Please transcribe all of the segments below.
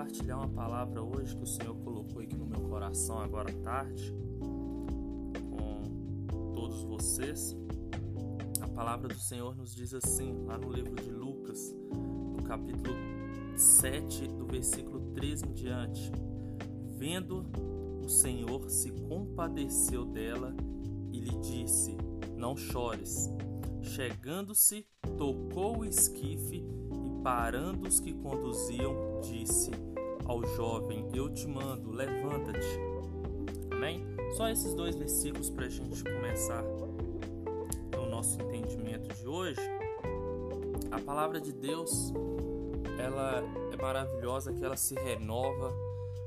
compartilhar uma palavra hoje que o Senhor colocou aqui no meu coração agora à tarde com todos vocês. A palavra do Senhor nos diz assim, lá no livro de Lucas, no capítulo 7, do versículo 13 em diante. Vendo o Senhor se compadeceu dela e lhe disse: Não chores. Chegando-se, tocou o esquife parando os que conduziam, disse ao jovem: Eu te mando, levanta-te. Amém? Só esses dois versículos para a gente começar o nosso entendimento de hoje. A palavra de Deus, ela é maravilhosa, que ela se renova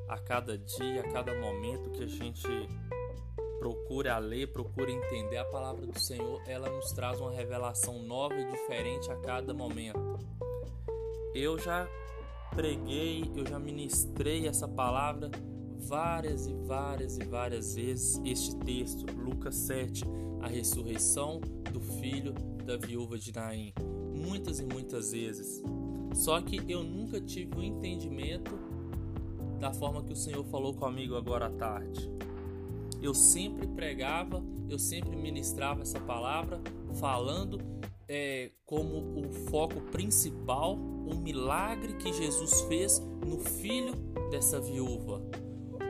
a cada dia, a cada momento que a gente procura ler, procura entender a palavra do Senhor, ela nos traz uma revelação nova e diferente a cada momento. Eu já preguei, eu já ministrei essa palavra várias e várias e várias vezes este texto, Lucas 7, a ressurreição do filho da viúva de Naim. Muitas e muitas vezes. Só que eu nunca tive o um entendimento da forma que o Senhor falou comigo agora à tarde. Eu sempre pregava, eu sempre ministrava essa palavra, falando é, como o foco principal o milagre que Jesus fez no filho dessa viúva.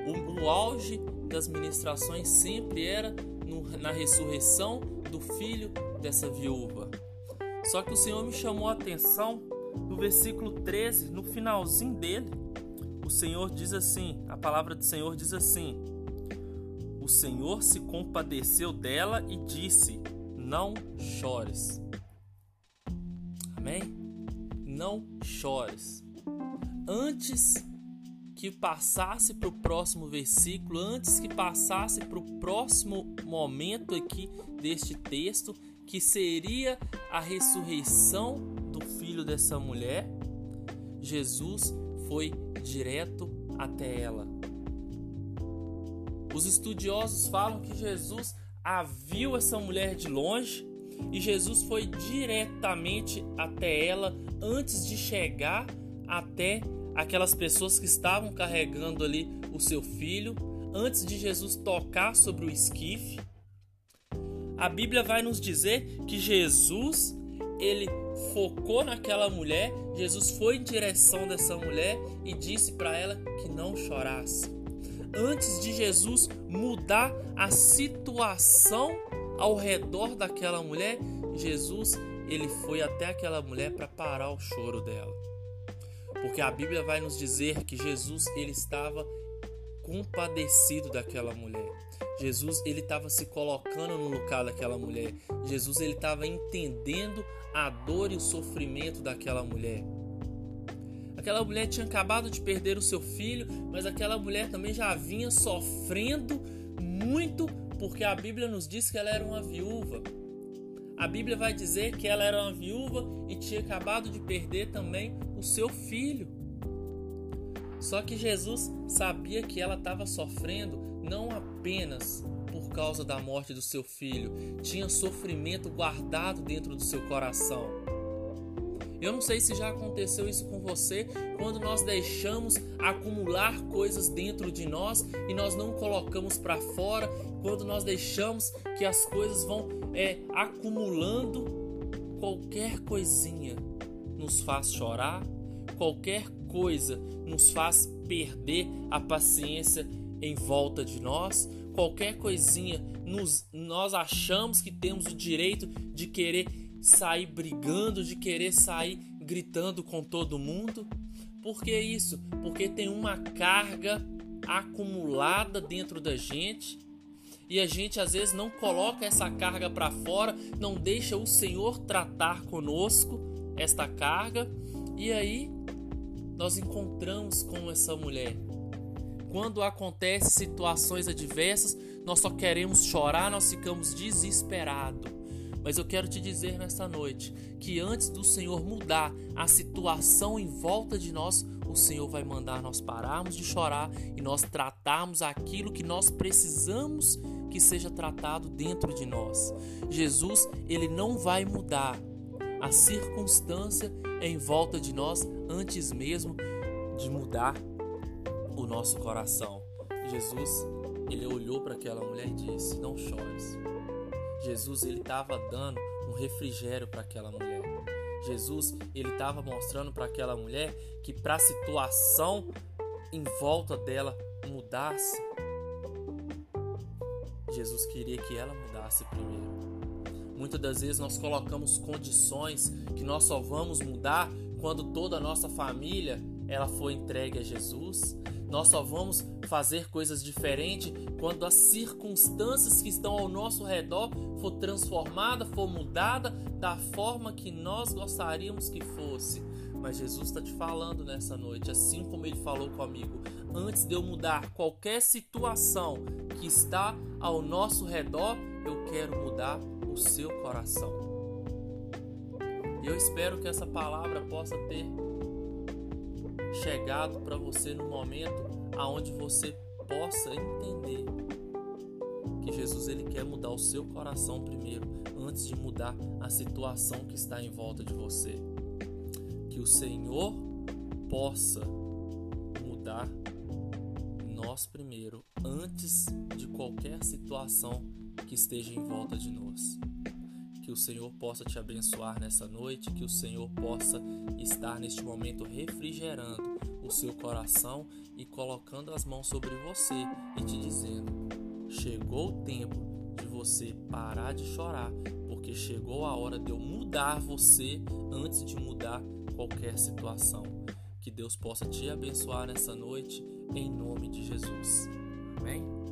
O, o auge das ministrações sempre era no, na ressurreição do filho dessa viúva. Só que o Senhor me chamou a atenção no versículo 13, no finalzinho dele. O Senhor diz assim: a palavra do Senhor diz assim: O Senhor se compadeceu dela e disse: Não chores. Amém? Não chores. Antes que passasse para o próximo versículo, antes que passasse para o próximo momento aqui deste texto, que seria a ressurreição do filho dessa mulher, Jesus foi direto até ela. Os estudiosos falam que Jesus a viu essa mulher de longe e Jesus foi diretamente até ela antes de chegar até aquelas pessoas que estavam carregando ali o seu filho, antes de Jesus tocar sobre o esquife. A Bíblia vai nos dizer que Jesus, ele focou naquela mulher, Jesus foi em direção dessa mulher e disse para ela que não chorasse. Antes de Jesus mudar a situação ao redor daquela mulher, Jesus ele foi até aquela mulher para parar o choro dela. Porque a Bíblia vai nos dizer que Jesus ele estava compadecido daquela mulher. Jesus ele estava se colocando no lugar daquela mulher. Jesus ele estava entendendo a dor e o sofrimento daquela mulher. Aquela mulher tinha acabado de perder o seu filho, mas aquela mulher também já vinha sofrendo muito porque a Bíblia nos diz que ela era uma viúva. A Bíblia vai dizer que ela era uma viúva e tinha acabado de perder também o seu filho. Só que Jesus sabia que ela estava sofrendo não apenas por causa da morte do seu filho, tinha sofrimento guardado dentro do seu coração. Eu não sei se já aconteceu isso com você, quando nós deixamos acumular coisas dentro de nós e nós não colocamos para fora, quando nós deixamos que as coisas vão é, acumulando, qualquer coisinha nos faz chorar, qualquer coisa nos faz perder a paciência em volta de nós, qualquer coisinha nos, nós achamos que temos o direito de querer sair brigando, de querer sair gritando com todo mundo. Por que isso? Porque tem uma carga acumulada dentro da gente e a gente às vezes não coloca essa carga para fora, não deixa o Senhor tratar conosco esta carga e aí nós encontramos com essa mulher. Quando acontecem situações adversas, nós só queremos chorar, nós ficamos desesperados. Mas eu quero te dizer nesta noite que antes do Senhor mudar a situação em volta de nós, o Senhor vai mandar nós pararmos de chorar e nós tratarmos aquilo que nós precisamos que seja tratado dentro de nós. Jesus, ele não vai mudar a circunstância em volta de nós antes mesmo de mudar o nosso coração. Jesus, ele olhou para aquela mulher e disse: "Não chores". Jesus, ele estava dando um refrigério para aquela mulher. Jesus, ele estava mostrando para aquela mulher que para a situação em volta dela mudasse, Jesus queria que ela mudasse primeiro. Muitas das vezes nós colocamos condições que nós só vamos mudar quando toda a nossa família ela foi entregue a Jesus. Nós só vamos fazer coisas diferentes quando as circunstâncias que estão ao nosso redor for transformada, for mudada da forma que nós gostaríamos que fosse. Mas Jesus está te falando nessa noite, assim como ele falou comigo, antes de eu mudar qualquer situação que está ao nosso redor, eu quero mudar o seu coração. Eu espero que essa palavra possa ter chegado para você no momento aonde você possa entender que Jesus ele quer mudar o seu coração primeiro, antes de mudar a situação que está em volta de você. Que o Senhor possa mudar nós primeiro, antes de qualquer situação que esteja em volta de nós. Que o Senhor possa te abençoar nessa noite, que o Senhor possa estar neste momento refrigerando o seu coração e colocando as mãos sobre você e te dizendo: chegou o tempo de você parar de chorar, porque chegou a hora de eu mudar você antes de mudar qualquer situação. Que Deus possa te abençoar nessa noite, em nome de Jesus. Amém?